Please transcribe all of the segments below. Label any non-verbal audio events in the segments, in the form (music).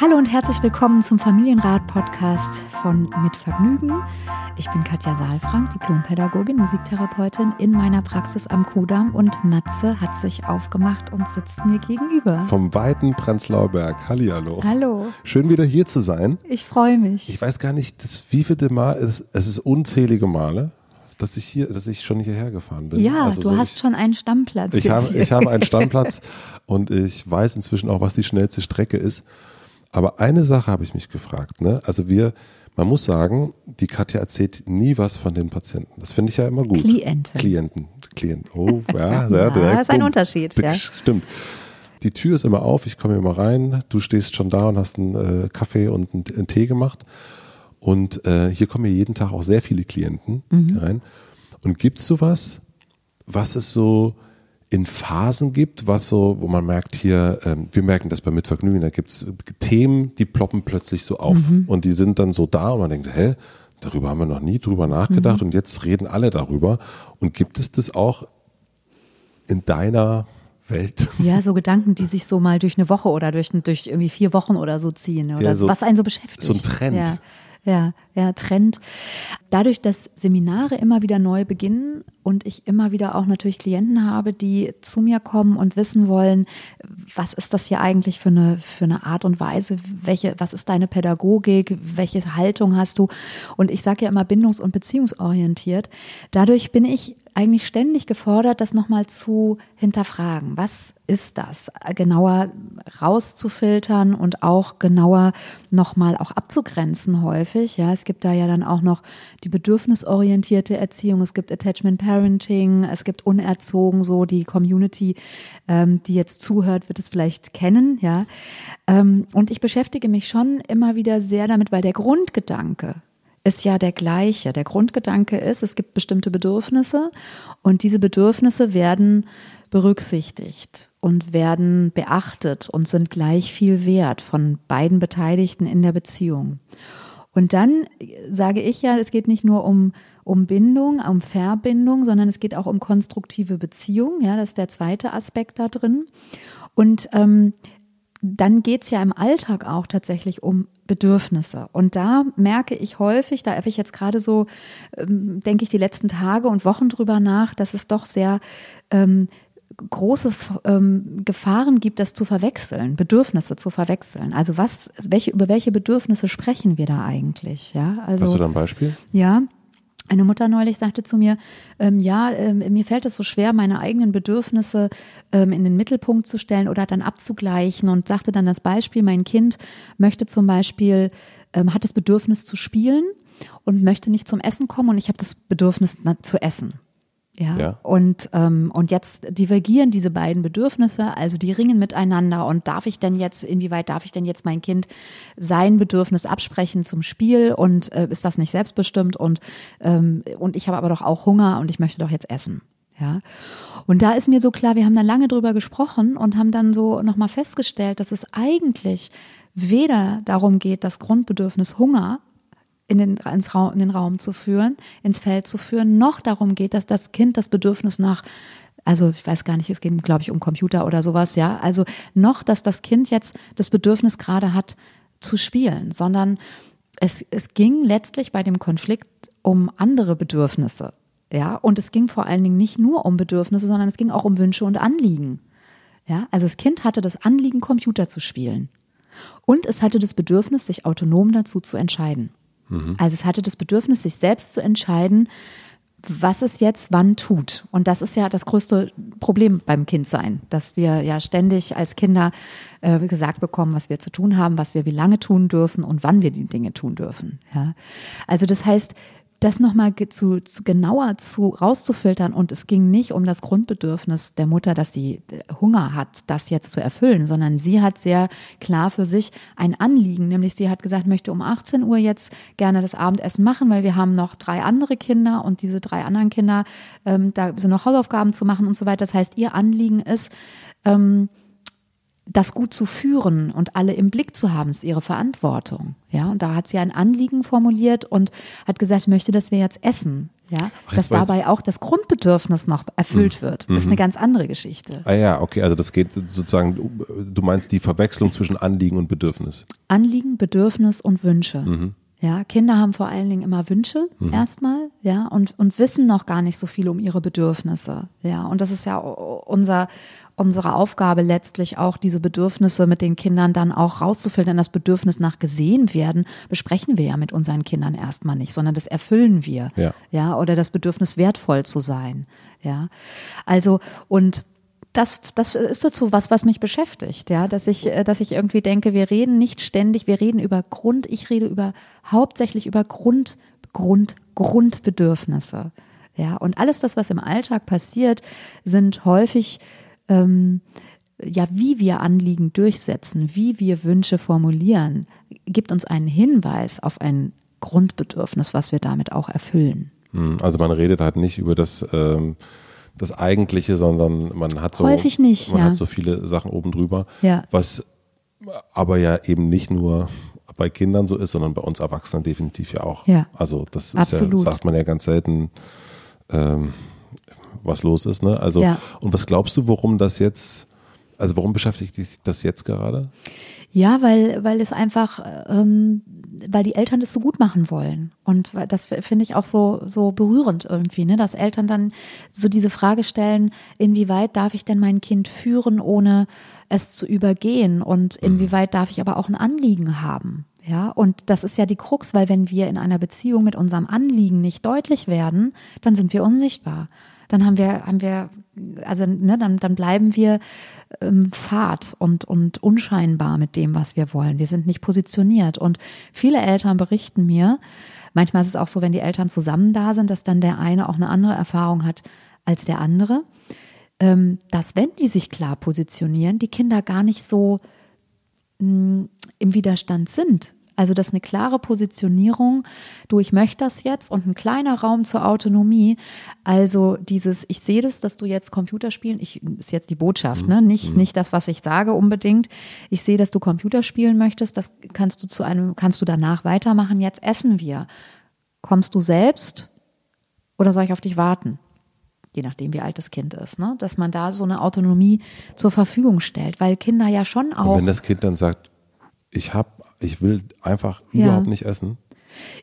Hallo und herzlich willkommen zum Familienrat-Podcast von Mit Vergnügen. Ich bin Katja Saalfrank, Diplompädagogin, Musiktherapeutin in meiner Praxis am Kudamm und Matze hat sich aufgemacht und sitzt mir gegenüber. Vom weiten Prenzlauer Berg. Hallihallo. Hallo. Schön wieder hier zu sein. Ich freue mich. Ich weiß gar nicht, das wievielte Mal, es, es ist unzählige Male, dass ich hier, dass ich schon hierher gefahren bin. Ja, also du so hast ich, schon einen Stammplatz. Ich habe, ich habe einen (laughs) Stammplatz und ich weiß inzwischen auch, was die schnellste Strecke ist. Aber eine Sache habe ich mich gefragt. Ne? Also wir, man muss sagen, die Katja erzählt nie was von den Patienten. Das finde ich ja immer gut. Klienten. Klienten. Klienten. Oh, (laughs) ja, sehr direkt. Das ist ein Unterschied. Ja. Stimmt. Die Tür ist immer auf, ich komme immer rein, du stehst schon da und hast einen äh, Kaffee und einen, einen, Tee gemacht. Und äh, hier kommen ja jeden Tag auch sehr viele Klienten mhm. rein. Und gibt es sowas, was es so in Phasen gibt, was so, wo man merkt hier, ähm, wir merken das bei Mitvergnügen, da gibt es Themen, die ploppen plötzlich so auf mhm. und die sind dann so da und man denkt, hä, darüber haben wir noch nie drüber nachgedacht mhm. und jetzt reden alle darüber. Und gibt es das auch in deiner Welt? Ja, so (laughs) Gedanken, die sich so mal durch eine Woche oder durch, durch irgendwie vier Wochen oder so ziehen oder ja, so, was einen so beschäftigt. So ein Trend. Ja ja, ja, Trend. Dadurch, dass Seminare immer wieder neu beginnen und ich immer wieder auch natürlich Klienten habe, die zu mir kommen und wissen wollen, was ist das hier eigentlich für eine, für eine Art und Weise? Welche, was ist deine Pädagogik? Welche Haltung hast du? Und ich sage ja immer bindungs- und beziehungsorientiert. Dadurch bin ich eigentlich ständig gefordert, das nochmal zu hinterfragen. Was ist das? Genauer rauszufiltern und auch genauer nochmal auch abzugrenzen häufig. Ja, es gibt da ja dann auch noch die bedürfnisorientierte Erziehung, es gibt Attachment Parenting, es gibt unerzogen, so die Community, ähm, die jetzt zuhört, wird es vielleicht kennen, ja. Ähm, und ich beschäftige mich schon immer wieder sehr damit, weil der Grundgedanke ist ja der gleiche. Der Grundgedanke ist, es gibt bestimmte Bedürfnisse und diese Bedürfnisse werden berücksichtigt und werden beachtet und sind gleich viel wert von beiden Beteiligten in der Beziehung. Und dann sage ich ja, es geht nicht nur um, um Bindung, um Verbindung, sondern es geht auch um konstruktive Beziehung. Ja, das ist der zweite Aspekt da drin. Und ähm, dann geht es ja im Alltag auch tatsächlich um Bedürfnisse. Und da merke ich häufig, da habe ich jetzt gerade so, ähm, denke ich, die letzten Tage und Wochen drüber nach, dass es doch sehr ähm, große ähm, Gefahren gibt, das zu verwechseln, Bedürfnisse zu verwechseln. Also was, welche, über welche Bedürfnisse sprechen wir da eigentlich? Ja, also. Hast du da ein Beispiel? Ja. Eine Mutter neulich sagte zu mir, ähm, ja, ähm, mir fällt es so schwer, meine eigenen Bedürfnisse ähm, in den Mittelpunkt zu stellen oder dann abzugleichen und sagte dann das Beispiel, mein Kind möchte zum Beispiel, ähm, hat das Bedürfnis zu spielen und möchte nicht zum Essen kommen und ich habe das Bedürfnis na, zu essen. Ja. ja. Und, ähm, und jetzt divergieren diese beiden Bedürfnisse, also die ringen miteinander. Und darf ich denn jetzt, inwieweit darf ich denn jetzt mein Kind sein Bedürfnis absprechen zum Spiel? Und äh, ist das nicht selbstbestimmt? Und, ähm, und ich habe aber doch auch Hunger und ich möchte doch jetzt essen. Ja. Und da ist mir so klar, wir haben da lange drüber gesprochen und haben dann so nochmal festgestellt, dass es eigentlich weder darum geht, das Grundbedürfnis Hunger in den, ins Raum, in den Raum zu führen, ins Feld zu führen, noch darum geht, dass das Kind das Bedürfnis nach also ich weiß gar nicht, es geht, glaube ich, um Computer oder sowas, ja. Also noch, dass das Kind jetzt das Bedürfnis gerade hat zu spielen, sondern es, es ging letztlich bei dem Konflikt um andere Bedürfnisse, ja. Und es ging vor allen Dingen nicht nur um Bedürfnisse, sondern es ging auch um Wünsche und Anliegen, ja. Also das Kind hatte das Anliegen, Computer zu spielen. Und es hatte das Bedürfnis, sich autonom dazu zu entscheiden. Mhm. Also es hatte das Bedürfnis, sich selbst zu entscheiden, was es jetzt wann tut. Und das ist ja das größte Problem beim Kindsein, dass wir ja ständig als Kinder äh, gesagt bekommen, was wir zu tun haben, was wir wie lange tun dürfen und wann wir die Dinge tun dürfen. Ja. Also das heißt, das nochmal zu, zu genauer zu rauszufiltern und es ging nicht um das Grundbedürfnis der Mutter, dass sie äh, Hunger hat, das jetzt zu erfüllen, sondern sie hat sehr klar für sich ein Anliegen, nämlich sie hat gesagt, möchte um 18 Uhr jetzt gerne das Abendessen machen, weil wir haben noch drei andere Kinder und diese drei anderen Kinder, ähm, da sind noch Hausaufgaben zu machen und so weiter. Das heißt, ihr Anliegen ist, ähm, das gut zu führen und alle im Blick zu haben, ist ihre Verantwortung. Ja, und da hat sie ein Anliegen formuliert und hat gesagt, möchte, dass wir jetzt essen. Ja, Ach, dass dabei auch das Grundbedürfnis noch erfüllt wird, ist eine ganz andere Geschichte. Ah ja, okay, also das geht sozusagen, du, meinst die Verwechslung zwischen Anliegen und Bedürfnis. Anliegen, Bedürfnis und Wünsche. Mhm. Ja, Kinder haben vor allen Dingen immer Wünsche erstmal, ja, und, und wissen noch gar nicht so viel um ihre Bedürfnisse. Ja, und das ist ja unser, unsere Aufgabe letztlich auch, diese Bedürfnisse mit den Kindern dann auch rauszufiltern. Das Bedürfnis nach gesehen werden besprechen wir ja mit unseren Kindern erstmal nicht, sondern das erfüllen wir. Ja. ja, oder das Bedürfnis wertvoll zu sein. Ja, also, und das, das ist dazu was, was mich beschäftigt, ja, dass ich, äh, dass ich irgendwie denke, wir reden nicht ständig, wir reden über Grund, ich rede über hauptsächlich über Grund, Grund, Grundbedürfnisse, ja, und alles das, was im Alltag passiert, sind häufig ähm, ja, wie wir Anliegen durchsetzen, wie wir Wünsche formulieren, gibt uns einen Hinweis auf ein Grundbedürfnis, was wir damit auch erfüllen. Hm, Also man redet halt nicht über das, ähm, das Eigentliche, sondern man hat so, Häufig nicht, man ja. hat so viele Sachen oben drüber, Ja. was aber ja eben nicht nur bei Kindern so ist, sondern bei uns Erwachsenen definitiv ja auch. Ja. Also das ja, sagt man ja ganz selten, ähm, was los ist. Ne? Also Ja. und was glaubst du, warum das jetzt, also warum beschäftigt dich das jetzt gerade? Ja, weil, weil es einfach, ähm, weil die Eltern das so gut machen wollen. Und das finde ich auch so, so berührend irgendwie, ne? dass Eltern dann so diese Frage stellen, inwieweit darf ich denn mein Kind führen, ohne es zu übergehen? Und inwieweit darf ich aber auch ein Anliegen haben? Ja, und das ist ja die Krux, weil wenn wir in einer Beziehung mit unserem Anliegen nicht deutlich werden, dann sind wir unsichtbar. Dann haben wir, haben wir, also ne, dann, dann bleiben wir ähm, fad und, und unscheinbar mit dem, was wir wollen. Wir sind nicht positioniert. Und viele Eltern berichten mir, manchmal ist es auch so, wenn die Eltern zusammen da sind, dass dann der eine auch eine andere Erfahrung hat als der andere, ähm, dass wenn die sich klar positionieren, die Kinder gar nicht so mh, im Widerstand sind. Also dass eine klare Positionierung, du, ich möchte das jetzt und ein kleiner Raum zur Autonomie. Also dieses, ich sehe das, dass du jetzt Computer spielen, ich ist jetzt die Botschaft, ne? Nicht, nicht das, was ich sage unbedingt. Ich sehe, dass du Computer spielen möchtest, das kannst du zu einem, kannst du danach weitermachen. Jetzt essen wir. Kommst du selbst oder soll ich auf dich warten? je nachdem, wie alt das Kind ist, ne? dass man da so eine Autonomie zur Verfügung stellt, weil Kinder ja schon auch. Und wenn das Kind dann sagt, ich hab, ich will einfach Ja. überhaupt nicht essen,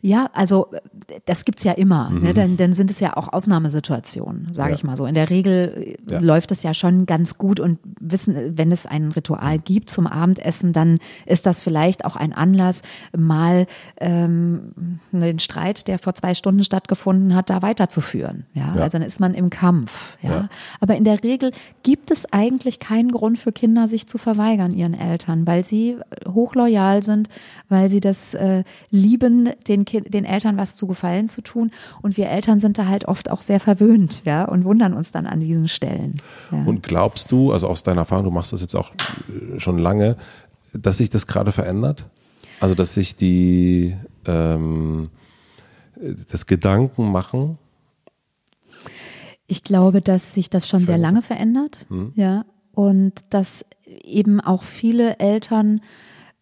Ja, also äh, das gibt's ja immer. Ne? Dann, dann sind es ja auch Ausnahmesituationen, sage Ja. ich mal so. In der Regel äh, Ja. läuft es ja schon ganz gut und wissen, äh, wenn es ein Ritual gibt zum Abendessen, dann ist das vielleicht auch ein Anlass, mal ähm, den Streit, der vor zwei Stunden stattgefunden hat, da weiterzuführen. Ja, Ja. also dann ist man im Kampf. Ja? Ja. aber in der Regel gibt es eigentlich keinen Grund für Kinder, sich zu verweigern ihren Eltern, weil sie hochloyal sind, weil sie das äh, lieben, den, kind, den Eltern was zu gefallen zu tun. Und wir Eltern sind da halt oft auch sehr verwöhnt, ja, und wundern uns dann an diesen Stellen. Ja. Und glaubst du, also aus deiner Erfahrung, du machst das jetzt auch äh, schon lange, dass sich das gerade verändert? Also dass sich die ähm, das Gedanken machen, Ich glaube, dass sich das schon sehr lange verändert, ja, und dass eben auch viele Eltern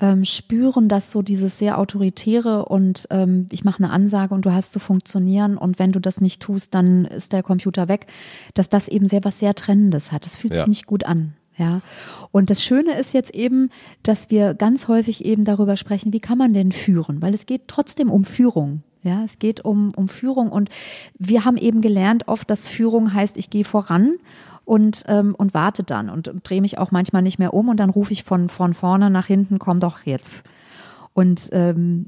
ähm, spüren, dass so dieses sehr autoritäre und ähm, ich mache eine Ansage und du hast zu funktionieren und wenn du das nicht tust, dann ist der Computer weg, dass das eben sehr was sehr Trennendes hat. Das fühlt Ja. sich nicht gut an. Ja, und das Schöne ist jetzt eben, dass wir ganz häufig eben darüber sprechen, wie kann man denn führen? Weil es geht trotzdem um Führung. Ja, es geht um, um Führung und wir haben eben gelernt oft, dass Führung heißt, ich gehe voran und, ähm, und warte dann und drehe mich auch manchmal nicht mehr um und dann rufe ich von, von vorne nach hinten, komm doch jetzt. Und ähm,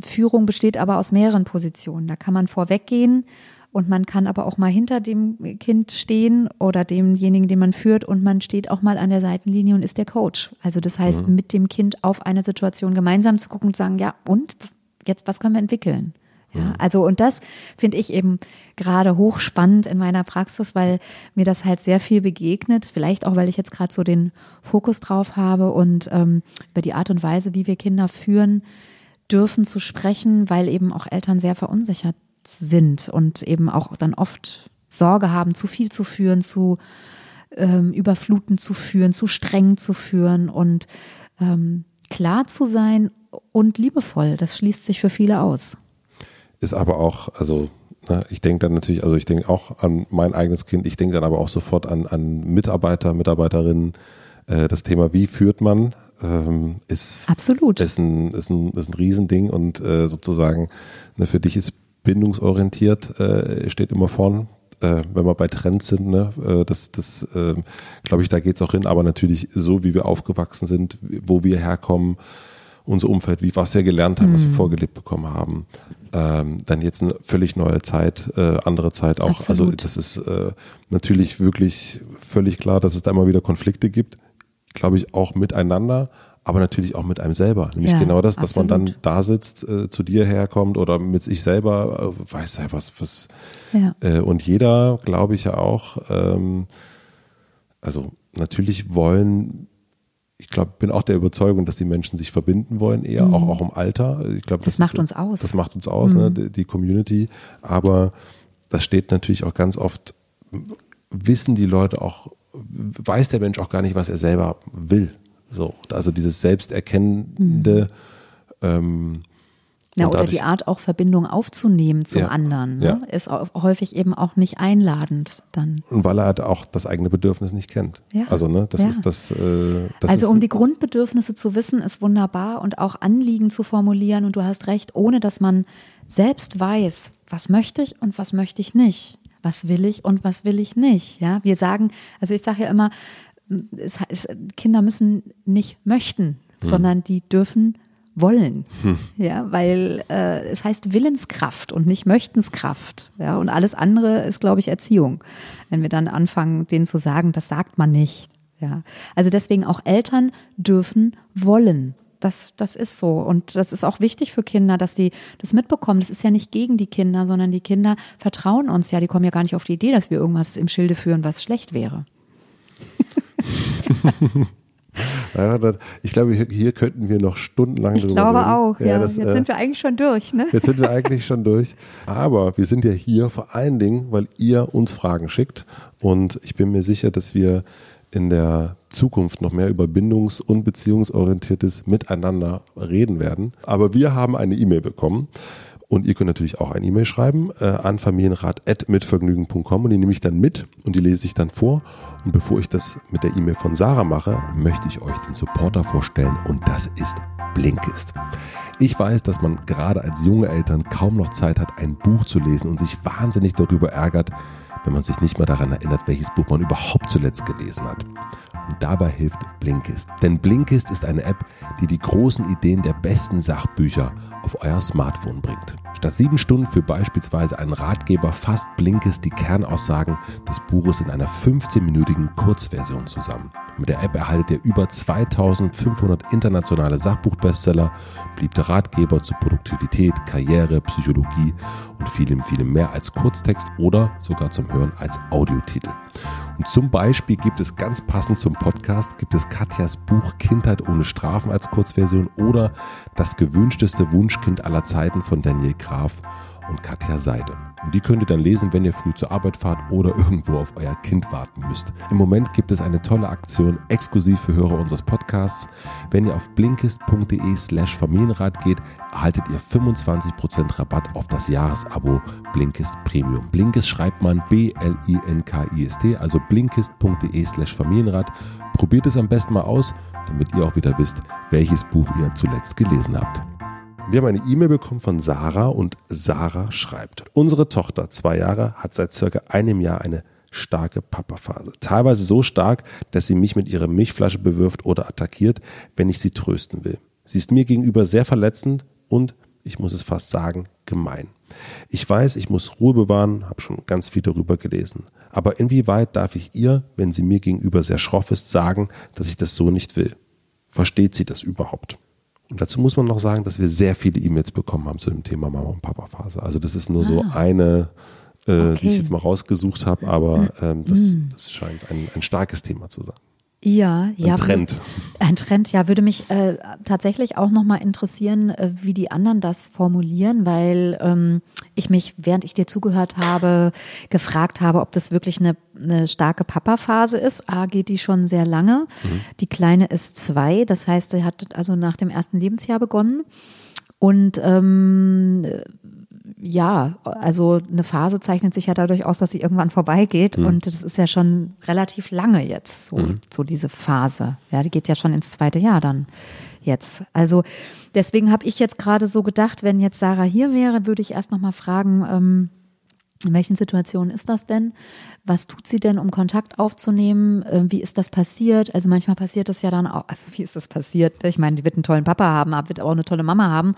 Führung besteht aber aus mehreren Positionen. Da kann man vorweggehen und man kann aber auch mal hinter dem Kind stehen oder demjenigen, den man führt und man steht auch mal an der Seitenlinie und ist der Coach. Also das heißt, mit dem Kind auf eine Situation gemeinsam zu gucken und zu sagen, ja und jetzt, was können wir entwickeln? Ja, also und das finde ich eben gerade hochspannend in meiner Praxis, weil mir das halt sehr viel begegnet. Vielleicht auch, weil ich jetzt gerade so den Fokus drauf habe und ähm, über die Art und Weise, wie wir Kinder führen dürfen zu sprechen, weil eben auch Eltern sehr verunsichert sind und eben auch dann oft Sorge haben, zu viel zu führen, zu ähm, überfluten zu führen, zu streng zu führen und ähm, klar zu sein und liebevoll. Das schließt sich für viele aus. Ist aber auch, also Ne? Ich denke dann natürlich, also ich denke auch an mein eigenes Kind, ich denke dann aber auch sofort an, an Mitarbeiter, Mitarbeiterinnen. Äh, das Thema, wie führt man, ähm, ist, Absolut. ist, ein, ist, ein, ist ein Riesending und äh, sozusagen ne, für dich ist bindungsorientiert, äh, steht immer vorn. Äh, wenn wir bei Trends sind, ne, äh, das, das äh, glaube ich, da geht's auch hin, aber natürlich so, wie wir aufgewachsen sind, wo wir herkommen, unser Umfeld, wie was wir gelernt haben, mhm. was wir mhm. vorgelebt bekommen haben. Ähm, dann jetzt eine völlig neue Zeit, äh, andere Zeit auch. Also Absolut. Also das ist äh, natürlich wirklich völlig klar, dass es da immer wieder Konflikte gibt, glaube ich, auch miteinander, aber natürlich auch mit einem selber. Nämlich ja, genau das, dass absolut. man dann da sitzt, äh, zu dir herkommt oder mit sich selber, äh, weiß ja was, was. Ja. Äh, und jeder, glaube ich ja auch, ähm, also natürlich wollen ich glaube, bin auch der Überzeugung, dass die Menschen sich verbinden wollen, eher mhm. auch, auch im Alter. Ich glaube, das, das macht uns aus. Das macht uns aus, ne, mhm. ne, die, die Community. Aber das steht natürlich auch ganz oft, wissen die Leute auch, weiß der Mensch auch gar nicht, was er selber will. So, also dieses Selbsterkennende, mhm. ähm, ja, oder die Art auch Verbindung aufzunehmen zum ja, anderen, ne? ja. ist häufig eben auch nicht einladend dann. Und weil er halt auch das eigene Bedürfnis nicht kennt. Ja. Also ne, das ist das. Äh, das also ist, um die Grundbedürfnisse zu wissen, ist wunderbar und auch Anliegen zu formulieren. Und du hast recht, ohne dass man selbst weiß, was möchte ich und was möchte ich nicht, was will ich und was will ich nicht. Ja, wir sagen, also ich sage ja immer, es, es, Kinder müssen nicht möchten, hm. sondern die dürfen wollen. Hm. Ja, weil äh, es heißt Willenskraft und nicht Möchtenskraft. Ja, und alles andere ist, glaube ich, Erziehung. Wenn wir dann anfangen, denen zu sagen, das sagt man nicht. Ja, also deswegen auch Eltern dürfen wollen. Das, das ist so. Und das ist auch wichtig für Kinder, dass sie das mitbekommen. Das ist ja nicht gegen die Kinder, sondern die Kinder vertrauen uns ja. Die kommen ja gar nicht auf die Idee, dass wir irgendwas im Schilde führen, was schlecht wäre. (laughs) Ich glaube, hier könnten wir noch stundenlang ich drüber reden. Ich glaube auch, ja. ja das, jetzt äh, sind wir eigentlich schon durch, ne? Jetzt sind wir eigentlich schon durch. Aber wir sind ja hier vor allen Dingen, weil ihr uns Fragen schickt. Und ich bin mir sicher, dass wir in der Zukunft noch mehr über bindungs- und beziehungsorientiertes Miteinander reden werden. Aber wir haben eine E-Mail bekommen und ihr könnt natürlich auch eine E-Mail schreiben äh, an familienrat.mitvergnügen.com und die nehme ich dann mit und die lese ich dann vor. Und bevor ich das mit der E-Mail von Sarah mache, möchte ich euch den Supporter vorstellen und das ist Blinkist. Ich weiß, dass man gerade als junge Eltern kaum noch Zeit hat, ein Buch zu lesen und sich wahnsinnig darüber ärgert, wenn man sich nicht mehr daran erinnert, welches Buch man überhaupt zuletzt gelesen hat. Und dabei hilft Blinkist. Denn Blinkist ist eine App, die die großen Ideen der besten Sachbücher auf euer Smartphone bringt. Statt sieben Stunden für beispielsweise einen Ratgeber fasst Blinkist die Kernaussagen des Buches in einer 15-minütigen Kurzversion zusammen. Mit der App erhaltet ihr über 2500 internationale Sachbuchbestseller, beliebte Ratgeber zu Produktivität, Karriere, Psychologie und vielem, vielem mehr als Kurztext oder sogar zum Hören als Audiotitel. Und zum Beispiel gibt es ganz passend zum Podcast, gibt es Katjas Buch Kindheit ohne Strafen als Kurzversion oder das gewünschteste Wunschkind aller Zeiten von Daniel Graf und Katja Seide. Und die könnt ihr dann lesen, wenn ihr früh zur Arbeit fahrt oder (laughs) irgendwo auf euer Kind warten müsst. Im Moment gibt es eine tolle Aktion exklusiv für Hörer unseres Podcasts. Wenn ihr auf blinkist.de slash Familienrat geht, erhaltet ihr 25% Rabatt auf das Jahresabo Blinkist Premium. Blinkist schreibt man B-L-I-N-K-I-S-T, also blinkist.de slash Familienrat. Probiert es am besten mal aus, damit ihr auch wieder wisst, welches Buch ihr zuletzt gelesen habt. Wir haben eine E-Mail bekommen von Sarah und Sarah schreibt, unsere Tochter, zwei Jahre, hat seit circa einem Jahr eine starke Papa-Phase. Teilweise so stark, dass sie mich mit ihrer Milchflasche bewirft oder attackiert, wenn ich sie trösten will. Sie ist mir gegenüber sehr verletzend und, ich muss es fast sagen, gemein. Ich weiß, ich muss Ruhe bewahren, habe schon ganz viel darüber gelesen. Aber inwieweit darf ich ihr, wenn sie mir gegenüber sehr schroff ist, sagen, dass ich das so nicht will? Versteht sie das überhaupt? Und dazu muss man noch sagen, dass wir sehr viele E-Mails bekommen haben zu dem Thema Mama und Papa Phase. Also das ist nur ah. so eine, äh, okay. die ich jetzt mal rausgesucht habe, aber ähm, das, mm. das scheint ein, ein starkes Thema zu sein. Ja, ein ja. Trend. Ein Trend, ja, würde mich äh, tatsächlich auch nochmal interessieren, äh, wie die anderen das formulieren, weil ähm, ich mich, während ich dir zugehört habe, gefragt habe, ob das wirklich eine, eine starke Papa-Phase ist. A, geht die schon sehr lange. Mhm. Die Kleine ist zwei, das heißt, sie hat also nach dem ersten Lebensjahr begonnen. Und ähm, ja, also eine Phase zeichnet sich ja dadurch aus, dass sie irgendwann vorbeigeht. Mhm. Und das ist ja schon relativ lange jetzt, so, mhm. so diese Phase. Ja, die geht ja schon ins zweite Jahr dann jetzt. Also deswegen habe ich jetzt gerade so gedacht, wenn jetzt Sarah hier wäre, würde ich erst nochmal fragen, ähm, in welchen Situationen ist das denn? Was tut sie denn, um Kontakt aufzunehmen? Ähm, wie ist das passiert? Also manchmal passiert das ja dann auch, also wie ist das passiert? Ich meine, die wird einen tollen Papa haben, wird auch eine tolle Mama haben.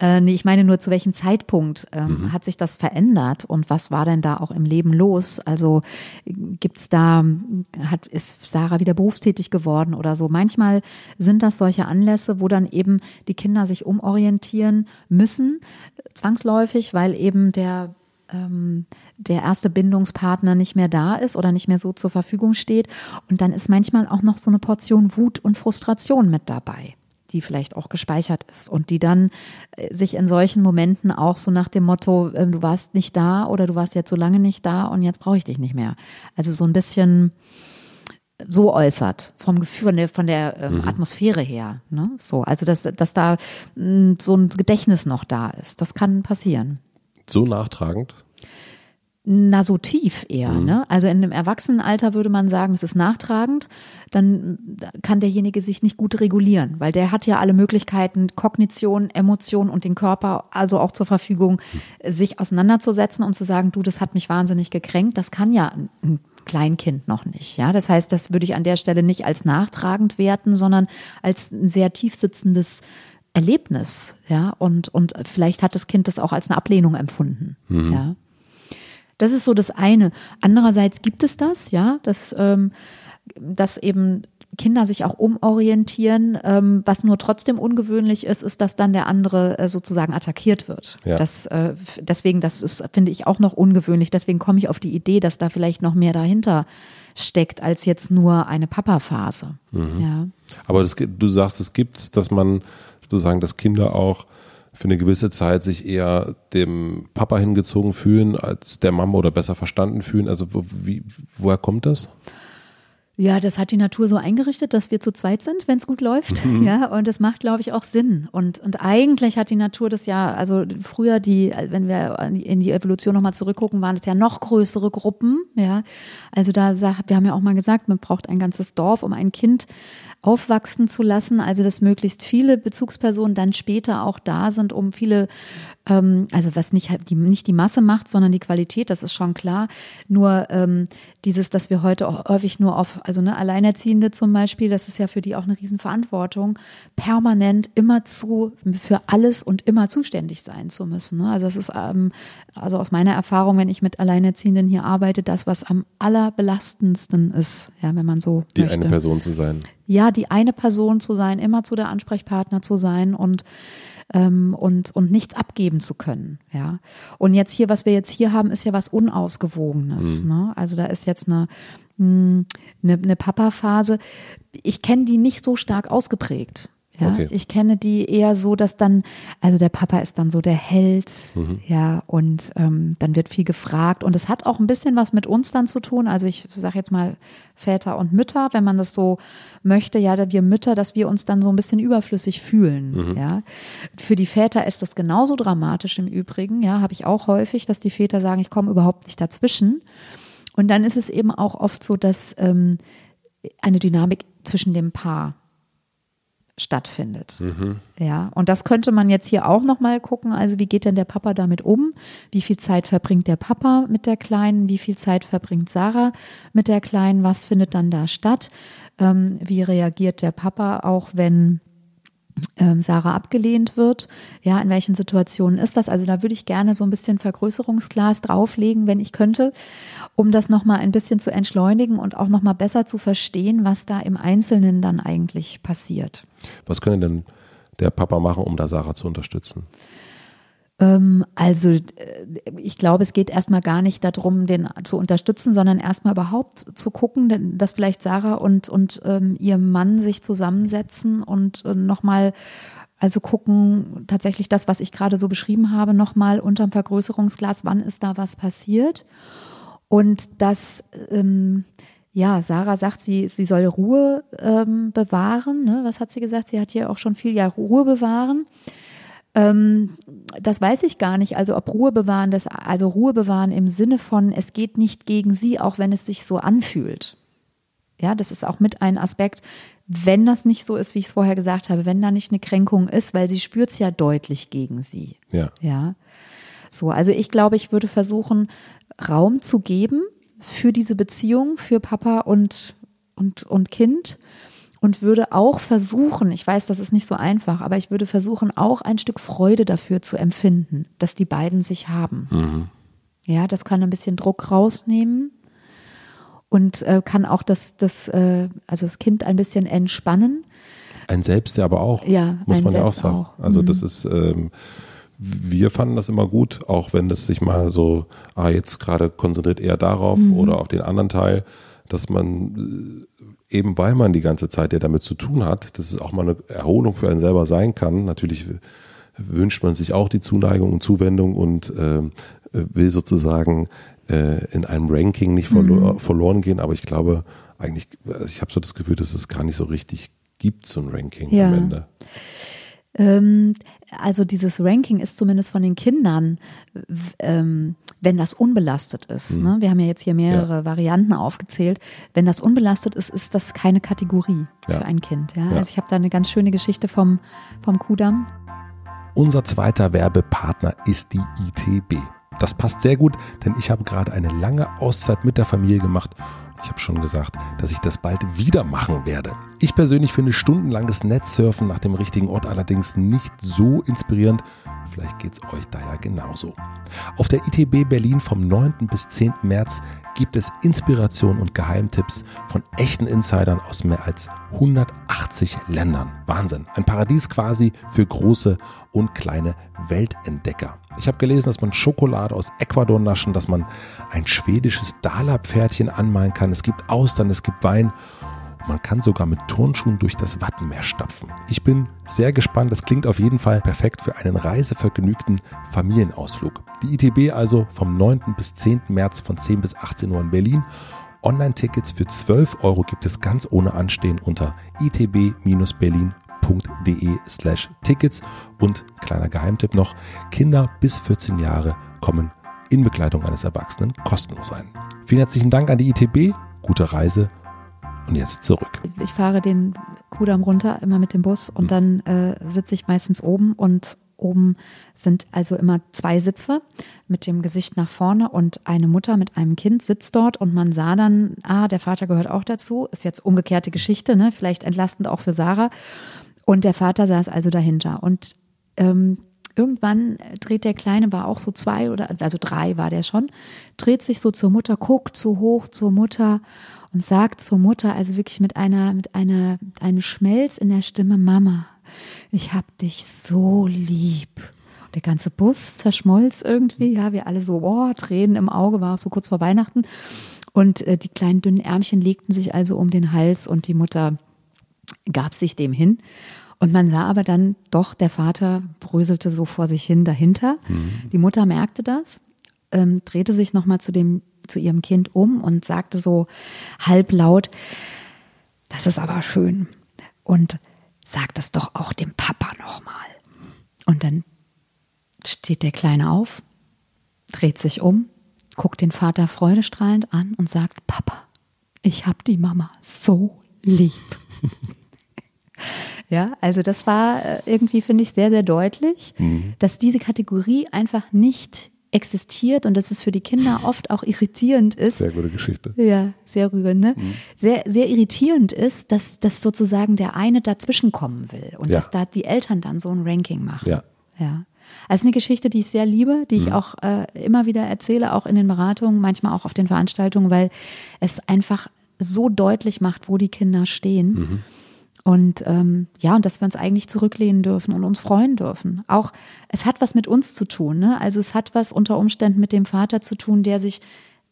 Äh, nee, ich meine nur, zu welchem Zeitpunkt ähm, mhm. hat sich das verändert und was war denn da auch im Leben los? Also gibt's da, hat, ist Sarah wieder berufstätig geworden oder so? Manchmal sind das solche Anlässe, wo dann eben die Kinder sich umorientieren müssen, zwangsläufig, weil eben der ähm, der erste Bindungspartner nicht mehr da ist oder nicht mehr so zur Verfügung steht. Und dann ist manchmal auch noch so eine Portion Wut und Frustration mit dabei die vielleicht auch gespeichert ist und die dann äh, sich in solchen Momenten auch so nach dem Motto, äh, du warst nicht da oder du warst jetzt so lange nicht da und jetzt brauche ich dich nicht mehr. Also so ein bisschen so äußert vom Gefühl von der, von der ähm, mhm. Atmosphäre her. Ne? So, also dass, dass da mh, so ein Gedächtnis noch da ist. Das kann passieren. So nachtragend? Na, so tief eher. Mhm. Ne? Also in einem Erwachsenenalter würde man sagen, es ist nachtragend. Dann kann derjenige sich nicht gut regulieren, weil der hat ja alle Möglichkeiten, Kognition, Emotion und den Körper also auch zur Verfügung, mhm. sich auseinanderzusetzen und zu sagen, du, das hat mich wahnsinnig gekränkt. Das kann ja ein Kleinkind noch nicht. Ja, das heißt, das würde ich an der Stelle nicht als nachtragend werten, sondern als ein sehr tiefsitzendes Erlebnis, ja, und, und vielleicht hat das Kind das auch als eine Ablehnung empfunden, mhm. ja. Das ist so das eine. Andererseits gibt es das, ja, dass, ähm, dass eben Kinder sich auch umorientieren. Ähm, was nur trotzdem ungewöhnlich ist, ist, dass dann der andere äh, sozusagen attackiert wird. Ja. Das, äh, deswegen, das ist, finde ich, auch noch ungewöhnlich. Deswegen komme ich auf die Idee, dass da vielleicht noch mehr dahinter steckt als jetzt nur eine Papa-Phase. Mhm. Ja. Aber das, du sagst, es gibt dass man sozusagen, dass Kinder auch für eine gewisse Zeit sich eher dem Papa hingezogen fühlen als der Mama oder besser verstanden fühlen. Also wo, wie, woher kommt das? Ja, das hat die Natur so eingerichtet, dass wir zu zweit sind, wenn es gut läuft. Mhm. Ja, und das macht, glaube ich, auch Sinn. Und, und eigentlich hat die Natur das ja, also früher die, wenn wir in die Evolution nochmal zurückgucken, waren es ja noch größere Gruppen. Ja, also da, wir haben ja auch mal gesagt, man braucht ein ganzes Dorf, um ein Kind aufwachsen zu lassen, also dass möglichst viele Bezugspersonen dann später auch da sind, um viele ähm, also was nicht die, nicht die Masse macht, sondern die Qualität, das ist schon klar. Nur ähm, dieses, dass wir heute auch häufig nur auf, also ne, Alleinerziehende zum Beispiel, das ist ja für die auch eine Riesenverantwortung, permanent immer zu, für alles und immer zuständig sein zu müssen. Ne? Also das ist, ähm, also aus meiner Erfahrung, wenn ich mit Alleinerziehenden hier arbeite, das, was am allerbelastendsten ist, ja, wenn man so Die möchte. eine Person zu sein. Ja, die eine Person zu sein, immer zu der Ansprechpartner zu sein und ähm, und, und nichts abgeben zu können. Ja. Und jetzt hier, was wir jetzt hier haben, ist ja was Unausgewogenes. Mhm. Ne? Also da ist jetzt eine, hm, eine, eine Papa-Phase. Ich kenne die nicht so stark ausgeprägt. Ja, okay. ich kenne die eher so, dass dann, also der Papa ist dann so der Held, mhm. ja, und ähm, dann wird viel gefragt und es hat auch ein bisschen was mit uns dann zu tun. Also ich sage jetzt mal Väter und Mütter, wenn man das so möchte, ja, wir Mütter, dass wir uns dann so ein bisschen überflüssig fühlen, mhm. ja. Für die Väter ist das genauso dramatisch im Übrigen, ja, habe ich auch häufig, dass die Väter sagen, ich komme überhaupt nicht dazwischen. Und dann ist es eben auch oft so, dass ähm, eine Dynamik zwischen dem Paar stattfindet. Mhm. Ja, und das könnte man jetzt hier auch noch mal gucken. Also wie geht denn der Papa damit um? Wie viel Zeit verbringt der Papa mit der Kleinen? Wie viel Zeit verbringt Sarah mit der Kleinen? Was findet dann da statt? Ähm, wie reagiert der Papa auch, wenn Sarah abgelehnt wird. Ja, in welchen Situationen ist das? Also da würde ich gerne so ein bisschen Vergrößerungsglas drauflegen, wenn ich könnte, um das nochmal ein bisschen zu entschleunigen und auch nochmal besser zu verstehen, was da im Einzelnen dann eigentlich passiert. Was könnte denn der Papa machen, um da Sarah zu unterstützen? Ähm, also äh, ich glaube, es geht erstmal gar nicht darum, den zu unterstützen, sondern erstmal überhaupt zu gucken, dass vielleicht Sarah und, und ähm, ihr Mann sich zusammensetzen und äh, nochmal also gucken, tatsächlich das, was ich gerade so beschrieben habe, nochmal unterm Vergrößerungsglas, wann ist da was passiert. Und das, ähm, ja, Sarah sagt, sie, sie soll Ruhe ähm, bewahren. Ne? Was hat sie gesagt? Sie hat hier auch schon viel, ja, Ruhe bewahren Ähm, das weiß ich gar nicht. Also ob Ruhe bewahren, das, also Ruhe bewahren im Sinne von, es geht nicht gegen sie, auch wenn es sich so anfühlt. Ja, das ist auch mit ein Aspekt, wenn das nicht so ist, wie ich es vorher gesagt habe, wenn da nicht eine Kränkung ist, weil sie spürt es ja deutlich gegen sie. Ja. Ja. So, also ich glaube, ich würde versuchen, Raum zu geben für diese Beziehung, für Papa und, und, und Kind und würde auch versuchen, ich weiß, das ist nicht so einfach, aber ich würde versuchen, auch ein Stück Freude dafür zu empfinden, dass die beiden sich haben. Mhm. Ja, das kann ein bisschen Druck rausnehmen und äh, kann auch das, das, äh, also das Kind ein bisschen entspannen. Ein Selbst ja aber auch, Ja, muss man ja auch sagen. auch. Also Mhm. das ist, ähm, wir fanden das immer gut, auch wenn das sich mal so, ah, jetzt gerade konzentriert eher darauf Mhm. oder auf den anderen Teil, dass man äh, eben weil man die ganze Zeit ja damit zu tun hat, dass es auch mal eine Erholung für einen selber sein kann. Natürlich wünscht man sich auch die Zuneigung und Zuwendung und ähm, will sozusagen äh, in einem Ranking nicht verlo verloren gehen, aber ich glaube eigentlich, also ich habe so das Gefühl, dass es gar nicht so richtig gibt, so ein Ranking Ja. am Ende. Ähm, also dieses Ranking ist zumindest von den Kindern, ähm, wenn das unbelastet ist. Ne? Wir haben ja jetzt hier mehrere Varianten aufgezählt. Wenn das unbelastet ist, ist das keine Kategorie Ja. für ein Kind. Ja? Ja. Also ich habe da eine ganz schöne Geschichte vom, vom Kudamm. Unser zweiter Werbepartner ist die ITB. Das passt sehr gut, denn ich habe gerade eine lange Auszeit mit der Familie gemacht. Ich habe schon gesagt, dass ich das bald wieder machen werde. Ich persönlich finde stundenlanges Netzsurfen nach dem richtigen Ort allerdings nicht so inspirierend. Vielleicht geht es euch da ja genauso. Auf der ITB Berlin vom 9. bis 10. März gibt es Inspiration und Geheimtipps von echten Insidern aus mehr als 180 Ländern. Wahnsinn. Ein Paradies quasi für große und kleine Weltentdecker. Ich habe gelesen, dass man Schokolade aus Ecuador naschen, dass man ein schwedisches Dala-Pferdchen anmalen kann. Es gibt Austern, es gibt Wein. Man kann sogar mit Turnschuhen durch das Wattenmeer stapfen. Ich bin sehr gespannt. Das klingt auf jeden Fall perfekt für einen reisevergnügten Familienausflug. Die ITB also vom 9. bis 10. März von 10 bis 18 Uhr in Berlin. Online-Tickets für 12 Euro gibt es ganz ohne Anstehen unter itb-berlin.de slash Tickets. Und kleiner Geheimtipp noch, Kinder bis 14 Jahre kommen in Begleitung eines Erwachsenen kostenlos ein. Vielen herzlichen Dank an die ITB, gute Reise und jetzt zurück. Ich fahre den Kudamm runter, immer mit dem Bus und dann äh, sitze ich meistens oben und oben sind also immer zwei Sitze mit dem Gesicht nach vorne und eine Mutter mit einem Kind sitzt dort und man sah dann, ah, der Vater gehört auch dazu, ist jetzt umgekehrte Geschichte, ne? vielleicht entlastend auch für Sarah. Und der Vater saß also dahinter und ähm, irgendwann dreht der Kleine, war auch so zwei oder, also drei war der schon, dreht sich so zur Mutter, guckt so hoch zur Mutter und sagt zur Mutter, also wirklich mit einer, mit einer, mit einem Schmelz in der Stimme, Mama, ich hab dich so lieb. Und der ganze Bus zerschmolz irgendwie, ja, wir alle so, oh, Tränen im Auge, war auch so kurz vor Weihnachten. Und äh, die kleinen dünnen Ärmchen legten sich also um den Hals und die Mutter gab sich dem hin. Und man sah aber dann doch, der Vater bröselte so vor sich hin dahinter. Die Mutter merkte das, ähm, drehte sich nochmal zu dem, zu ihrem Kind um und sagte so halblaut, das ist aber schön. Und sag das doch auch dem Papa nochmal. Und dann steht der Kleine auf, dreht sich um, guckt den Vater freudestrahlend an und sagt, Papa, ich hab die Mama so lieb. (laughs) Ja, also das war äh, irgendwie, finde ich, sehr, sehr deutlich, dass diese Kategorie einfach nicht existiert und dass es für die Kinder (laughs) oft auch irritierend ist. Sehr gute Geschichte. Ja, sehr rührend, ne? Sehr, sehr irritierend ist, dass, dass sozusagen der eine dazwischen kommen will und Ja. dass da die Eltern dann so ein Ranking machen. Ja. Ja. Also eine Geschichte, die ich sehr liebe, die ich auch äh, immer wieder erzähle, auch in den Beratungen, manchmal auch auf den Veranstaltungen, weil es einfach so deutlich macht, wo die Kinder stehen. Und ähm, ja, und dass wir uns eigentlich zurücklehnen dürfen und uns freuen dürfen. Auch es hat was mit uns zu tun. Ne? Also es hat was unter Umständen mit dem Vater zu tun, der sich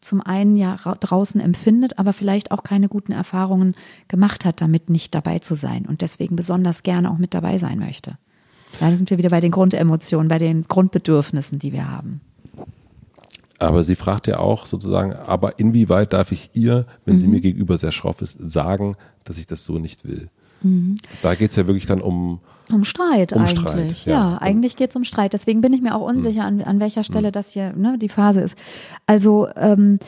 zum einen ja ra- draußen empfindet, aber vielleicht auch keine guten Erfahrungen gemacht hat, damit nicht dabei zu sein und deswegen besonders gerne auch mit dabei sein möchte. Ja, da sind wir wieder bei den Grundemotionen, bei den Grundbedürfnissen, die wir haben. Aber sie fragt ja auch sozusagen, aber inwieweit darf ich ihr, wenn Mhm. sie mir gegenüber sehr schroff ist, sagen, dass ich das so nicht will? Mhm. Da geht es ja wirklich dann um, um Streit um eigentlich. Streit, ja, ja. eigentlich geht es um Streit. Deswegen bin ich mir auch unsicher, an, an welcher Stelle das hier ne, die Phase ist. Also ähm,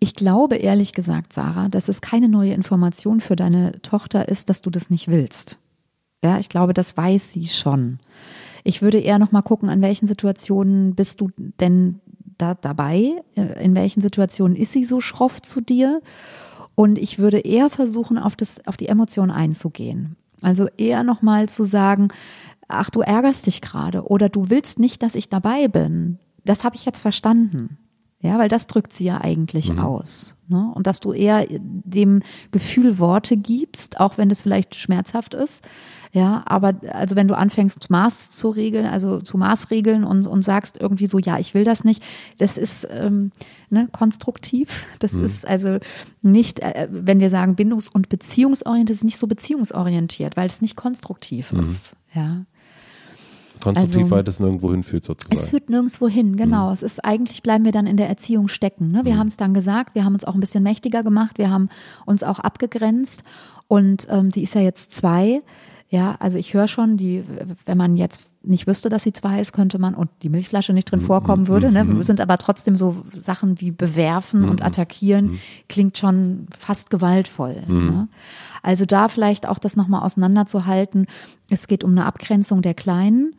ich glaube ehrlich gesagt, Sarah, dass es keine neue Information für deine Tochter ist, dass du das nicht willst. Ja, ich glaube, das weiß sie schon. Ich würde eher noch mal gucken, an welchen Situationen bist du denn da dabei? In welchen Situationen ist sie so schroff zu dir? Und ich würde eher versuchen, auf das, auf die Emotion einzugehen. Also eher noch mal zu sagen, ach, du ärgerst dich gerade oder du willst nicht, dass ich dabei bin. Das habe ich jetzt verstanden. Ja, weil das drückt sie ja eigentlich mhm. aus. Ne? Und dass du eher dem Gefühl Worte gibst, auch wenn es vielleicht schmerzhaft ist. Ja, aber also wenn du anfängst, Maß zu regeln, also zu Maßregeln und, und sagst irgendwie so, ja, ich will das nicht, das ist ähm, ne, konstruktiv. Das mhm. ist also nicht, äh, wenn wir sagen bindungs- und beziehungsorientiert, ist nicht so beziehungsorientiert, weil es nicht konstruktiv mhm. ist. Ja. Konstruktiv, also, weil es nirgendwo hinführt sozusagen. Es führt nirgendwo hin, genau. Mhm. Es ist eigentlich, bleiben wir dann in der Erziehung stecken. Ne? Wir mhm. haben es dann gesagt, wir haben uns auch ein bisschen mächtiger gemacht, wir haben uns auch abgegrenzt und ähm, die ist ja jetzt zwei. Ja, also ich höre schon, die, wenn man jetzt nicht wüsste, dass sie zwei ist, könnte man und die Milchflasche nicht drin mhm. vorkommen würde. Ne? Mhm. Sind aber trotzdem so Sachen wie bewerfen und mhm. attackieren, klingt schon fast gewaltvoll. Ne? Also da vielleicht auch das nochmal auseinanderzuhalten. Es geht um eine Abgrenzung der Kleinen.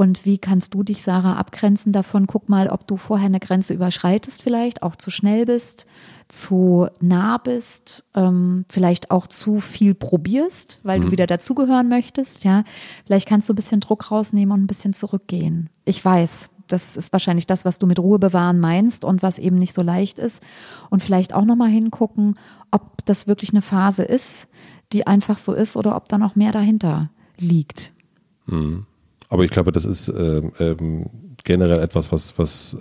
Und wie kannst du dich, Sarah, abgrenzen davon? Guck mal, ob du vorher eine Grenze überschreitest, vielleicht auch zu schnell bist, zu nah bist, ähm, vielleicht auch zu viel probierst, weil mhm. du wieder dazugehören möchtest. Ja, vielleicht kannst du ein bisschen Druck rausnehmen und ein bisschen zurückgehen. Ich weiß, das ist wahrscheinlich das, was du mit Ruhe bewahren meinst und was eben nicht so leicht ist. Und vielleicht auch nochmal hingucken, ob das wirklich eine Phase ist, die einfach so ist oder ob da noch mehr dahinter liegt. Mhm. Aber ich glaube, das ist äh, ähm, generell etwas, was, was,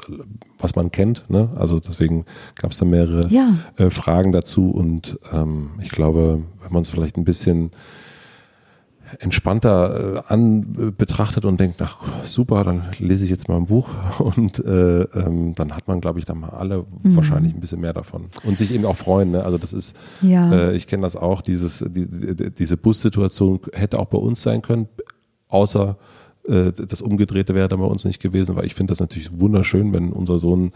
was man kennt. Ne? Also deswegen gab es da mehrere ja. äh, Fragen dazu und ähm, ich glaube, wenn man es vielleicht ein bisschen entspannter äh, an betrachtet und denkt, ach super, dann lese ich jetzt mal ein Buch (laughs) und äh, ähm, dann hat man, glaube ich, dann mal alle mhm. wahrscheinlich ein bisschen mehr davon und sich eben auch freuen. Ne? Also das ist, ja. äh, ich kenne das auch, dieses die, die, diese Bussituation hätte auch bei uns sein können, außer äh, das Umgedrehte wäre dann bei uns nicht gewesen, weil ich finde das natürlich wunderschön, wenn unser Sohn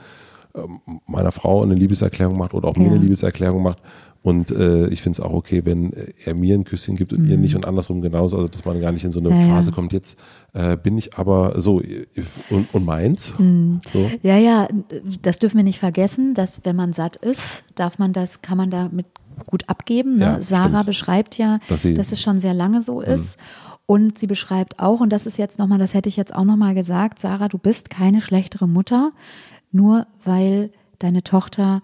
äh, meiner Frau eine Liebeserklärung macht oder auch mir eine Liebeserklärung macht und äh, ich finde es auch okay, wenn er mir ein Küsschen gibt und mhm. ihr nicht und andersrum genauso, also dass man gar nicht in so eine ja, Phase ja. kommt, jetzt äh, bin ich aber so und, und meins. Mhm. So. Ja, ja, das dürfen wir nicht vergessen, dass wenn man satt ist, darf man das, kann man damit gut abgeben. Ne? Ja, Sarah stimmt. beschreibt ja, dass, dass, es schon sehr lange so mhm. Und sie beschreibt auch, und das ist jetzt nochmal, das hätte ich jetzt auch nochmal gesagt, Sarah, du bist keine schlechtere Mutter, nur weil deine Tochter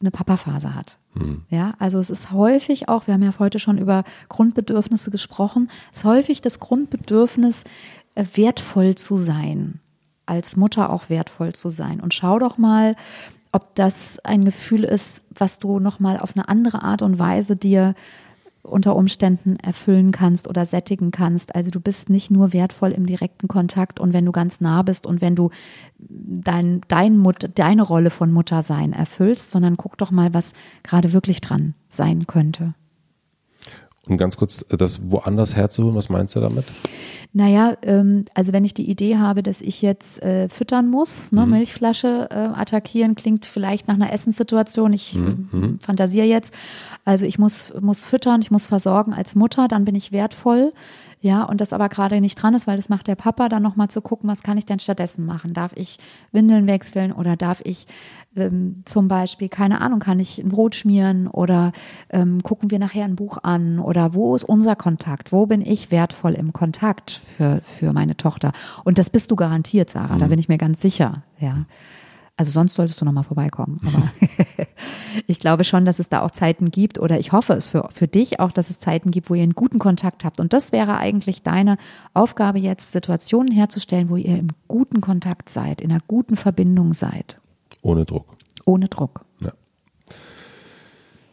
eine Papaphase hat. Hm. Ja, also es ist häufig auch, wir haben ja heute schon über Grundbedürfnisse gesprochen, es ist häufig das Grundbedürfnis, äh, wertvoll zu sein, als Mutter auch wertvoll zu sein. Und schau doch mal, ob das ein Gefühl ist, was du nochmal auf eine andere Art und Weise dir unter Umständen erfüllen kannst oder sättigen kannst. Also du bist nicht nur wertvoll im direkten Kontakt und wenn du ganz nah bist und wenn du dein, dein Mut, deine Rolle von Muttersein erfüllst, sondern guck doch mal, was gerade wirklich dran sein könnte. Und ganz kurz, das woanders herzuholen, was meinst du damit? Naja, ähm, also wenn ich die Idee habe, dass ich jetzt äh, füttern muss, ne, mhm. Milchflasche äh, attackieren, klingt vielleicht nach einer Essenssituation. Ich mhm. mhm. fantasiere jetzt. Also ich muss, muss füttern, ich muss versorgen als Mutter, dann bin ich wertvoll. Ja, und das aber gerade nicht dran ist, weil das macht der Papa, dann nochmal zu gucken, was kann ich denn stattdessen machen? Darf ich Windeln wechseln oder darf ich ähm, zum Beispiel, keine Ahnung, kann ich ein Brot schmieren oder ähm, gucken wir nachher ein Buch an oder wo ist unser Kontakt? Wo bin ich wertvoll im Kontakt für, für meine Tochter? Und das bist du garantiert, Sarah, mhm. da bin ich mir ganz sicher, ja. Also sonst solltest du nochmal vorbeikommen. Aber (laughs) ich glaube schon, dass es da auch Zeiten gibt oder ich hoffe es für, für dich auch, dass es Zeiten gibt, wo ihr einen guten Kontakt habt. Und das wäre eigentlich deine Aufgabe jetzt, Situationen herzustellen, wo ihr im guten Kontakt seid, in einer guten Verbindung seid. Ohne Druck. Ohne Druck. Ja,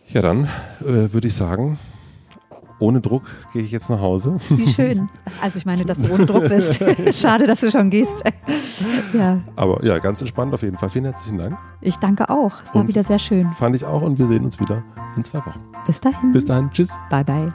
ja dann äh, würde ich sagen, ohne Druck gehe ich jetzt nach Hause. Wie schön. Also ich meine, dass du ohne Druck bist. (laughs) Schade, dass du schon gehst. ja. Aber ja, ganz entspannt auf jeden Fall. Vielen herzlichen Dank. Ich danke auch. Es war und wieder sehr schön. Fand ich auch und wir sehen uns wieder in zwei Wochen. Bis dahin. Bis dahin. Tschüss. Bye, bye.